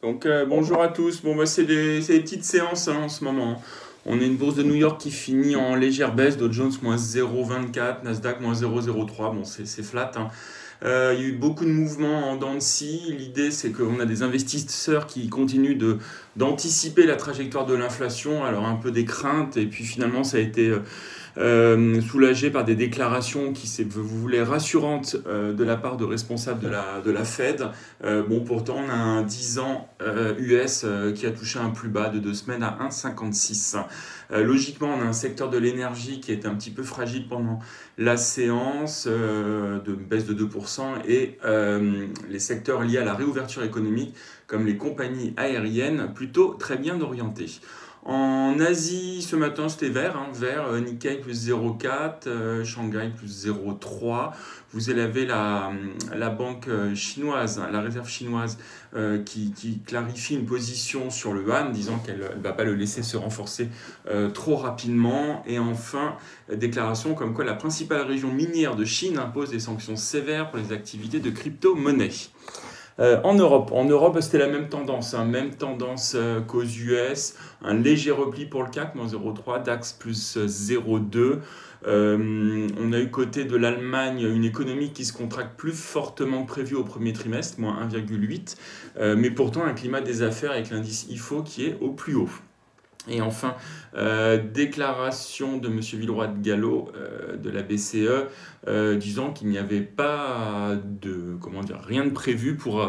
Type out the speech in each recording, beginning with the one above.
Donc euh, bonjour à tous. Bon, bah, c'est des, petites séances hein, en ce moment. On a une bourse de New York qui finit en légère baisse, Dow Jones moins 0,24, Nasdaq moins 0,03. Bon, c'est flat. Hein. Euh, il y a eu beaucoup de mouvements en dents de scie. L'idée, c'est qu'on a des investisseurs qui continuent d'anticiper la trajectoire de l'inflation. Alors, un peu des craintes. Et puis, finalement, ça a été euh, euh, soulagé par des déclarations qui, vous voulez, rassurantes euh, de la part de responsables de la, de la Fed. Euh, bon, pourtant, on a un 10 ans US qui a touché un plus bas de deux semaines à 1,56. logiquement, on a un secteur de l'énergie qui est un petit peu fragile pendant la séance, de baisse de 2%, et les secteurs liés à la réouverture économique, comme les compagnies aériennes, plutôt très bien orientés. En Asie, ce matin, c'était vert, hein, vert, euh, Nikkei plus 0,4, euh, Shanghai plus 0,3. Vous avez la, la banque euh, chinoise, la réserve chinoise, qui, qui, clarifie une position sur le yuan, disant qu'elle ne va pas le laisser se renforcer trop rapidement. Et enfin, déclaration comme quoi la principale région minière de Chine impose des sanctions sévères pour les activités de crypto-monnaie. Euh, en Europe, en Europe c'était la même tendance, hein, même tendance euh, qu'aux US, un léger repli pour le CAC, moins 0,3, DAX plus 0,2. Euh, on a eu côté de l'Allemagne une économie qui se contracte plus fortement que prévu au premier trimestre, moins 1,8, mais pourtant un climat des affaires avec l'indice IFO qui est au plus haut. Et enfin, euh, déclaration de M. Villeroy de Gallo euh, de la BCE euh, disant qu'il n'y avait pas de, comment dire, rien de prévu pour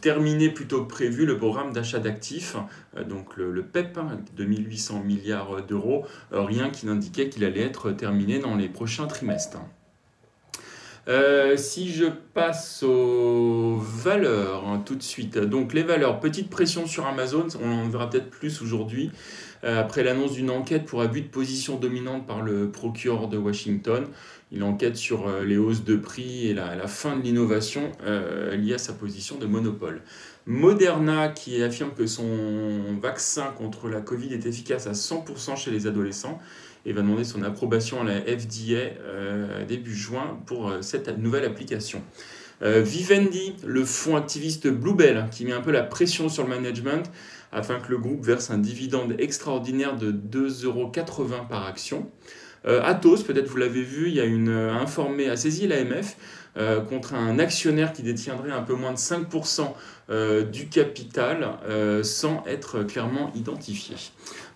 terminer plutôt que prévu le programme d'achat d'actifs, donc le, PEP hein, de 1800 milliards d'euros, rien qui n'indiquait qu'il allait être terminé dans les prochains trimestres. si je passe aux valeurs hein, tout de suite, donc les valeurs, petite pression sur Amazon, on en verra peut-être plus aujourd'hui. Euh, après l'annonce d'une enquête pour abus de position dominante par le procureur de Washington. Il enquête sur euh, les hausses de prix et la, fin de l'innovation euh, liée à sa position de monopole. Moderna qui affirme que son vaccin contre la Covid est efficace à 100% chez les adolescents et va demander son approbation à la FDA début juin pour cette nouvelle application. Vivendi, le fonds activiste Bluebell, qui met un peu la pression sur le management, afin que le groupe verse un dividende extraordinaire de 2,80 euros par action. Euh, Atos, peut-être vous l'avez vu, il y a une euh, informée, a saisi l'AMF euh, contre un actionnaire qui détiendrait un peu moins de 5% du capital sans être clairement identifié.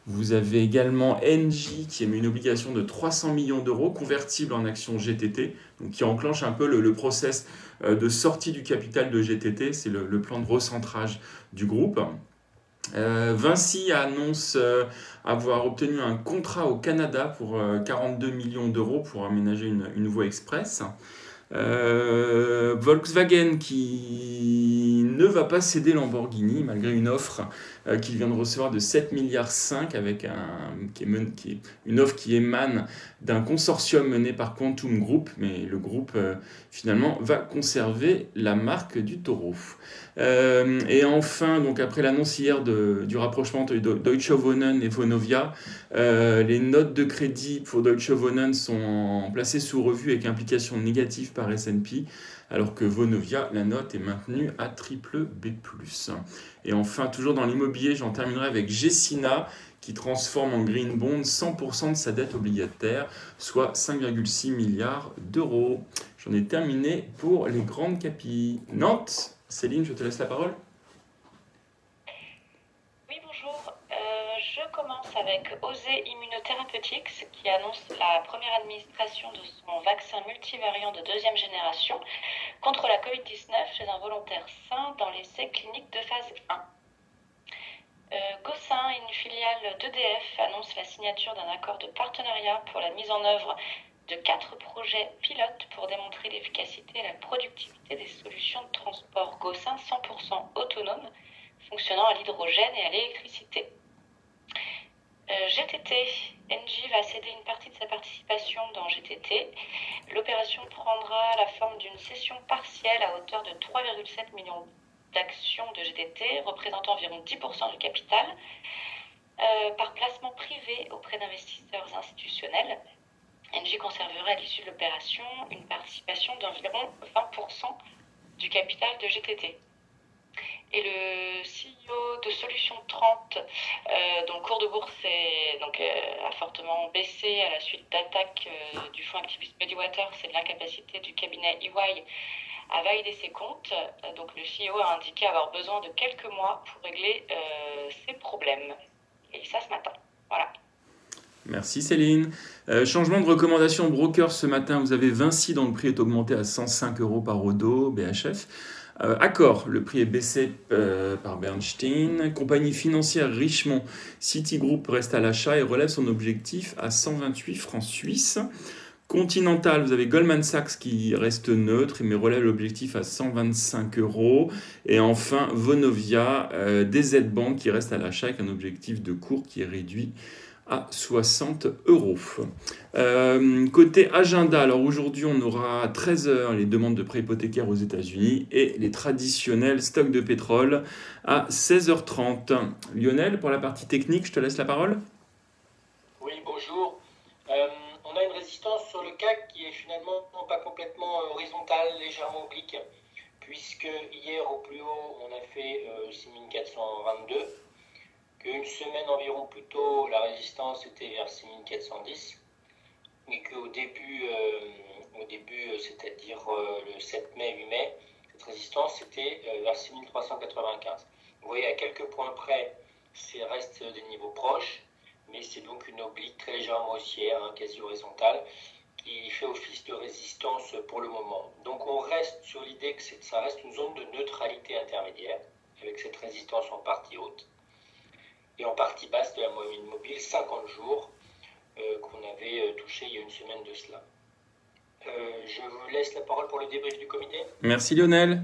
Vous avez également Engie qui émet une obligation de 300 millions d'euros convertible en actions GTT, donc qui enclenche un peu le, process de sortie du capital de GTT, c'est le plan de recentrage du groupe. Euh, Vinci annonce euh, avoir obtenu un contrat au Canada pour 42 euh, millions d'euros pour aménager une, voie express. Volkswagen qui ne va pas céder Lamborghini malgré une offre qu'il vient de recevoir de 7 milliards 5 avec une offre qui émane d'un consortium mené par Quantum Group, mais le groupe finalement va conserver la marque du taureau. Euh, et enfin, donc après l'annonce hier de, du rapprochement de Deutsche Wohnen et Vonovia, euh, les notes de crédit pour Deutsche Wohnen sont placées sous revue avec implication négative par S&P, alors que Vonovia, la note est maintenue à triple B+. Et enfin, toujours dans l'immobilier, j'en terminerai avec Gessina, qui transforme en green bond 100% de sa dette obligataire, soit 5,6 milliards d'euros. J'en ai terminé pour les grandes capilles. Nantes Céline, je te laisse la parole. Oui, bonjour. Euh, je commence avec OSE Immunotherapeutics qui annonce la première administration de son vaccin multivariant de deuxième génération contre la Covid-19 chez un volontaire sain dans l'essai clinique de phase 1. Euh, Gossin, une filiale d'EDF, annonce la signature d'un accord de partenariat pour la mise en œuvre de quatre projets pilotes pour démontrer l'efficacité et la productivité des solutions de transport Gossin 100% autonomes fonctionnant à l'hydrogène et à l'électricité. Euh, GTT, Engie va céder une partie de sa participation dans GTT. L'opération prendra la forme d'une cession partielle à hauteur de 3,7 millions d'actions de GTT, représentant environ 10% du capital, euh, par placement privé auprès d'investisseurs institutionnels Engie conservera à l'issue de l'opération une participation d'environ 20% du capital de GTT. Et le de Solution 30, dont le cours de bourse donc, a fortement baissé à la suite d'attaques du fonds activiste Mediwater, c'est de l'incapacité du cabinet EY à valider ses comptes. Donc le CEO a indiqué avoir besoin de quelques mois pour régler ses problèmes. Et ça ce matin. Voilà. Merci Céline. Euh, changement de recommandation broker ce matin, vous avez Vinci dont le prix est augmenté à 105 euros par Odo, BHF. Euh, Accor, le prix est baissé euh, par Bernstein. Compagnie financière Richemont, Citigroup reste à l'achat et relève son objectif à 128 francs suisses. Continental, vous avez Goldman Sachs qui reste neutre mais relève l'objectif à 125 euros. Et enfin, Vonovia, DZ Bank qui reste à l'achat avec un objectif de cours qui est réduit à 60 euros. Euh, côté agenda, alors aujourd'hui on aura à 13h les demandes de prêts hypothécaires aux États-Unis et les traditionnels stocks de pétrole à 16h30. Lionel, pour la partie technique, je te laisse la parole. Oui, bonjour. Euh, on a une résistance sur le CAC qui est finalement pas complètement horizontale, légèrement oblique, puisque hier au plus haut on a fait 6422 euh, qu'une semaine environ plus tôt, la résistance était vers 6410, mais qu'au début, euh, au début euh, c'est-à-dire euh, le 7 mai, 8 mai, cette résistance était vers 6395. Vous voyez, à quelques points près, c'est reste des niveaux proches, mais c'est donc une oblique très légèrement haussière, hein, quasi horizontale, qui fait office de résistance pour le moment. Donc on reste sur l'idée que ça reste une zone de neutralité intermédiaire, avec cette résistance en partie haute et en partie basse de la moyenne mobile 50 jours euh, qu'on avait euh, touché il y a une semaine de cela. Euh, je vous laisse la parole pour le débrief du comité. Merci Lionel.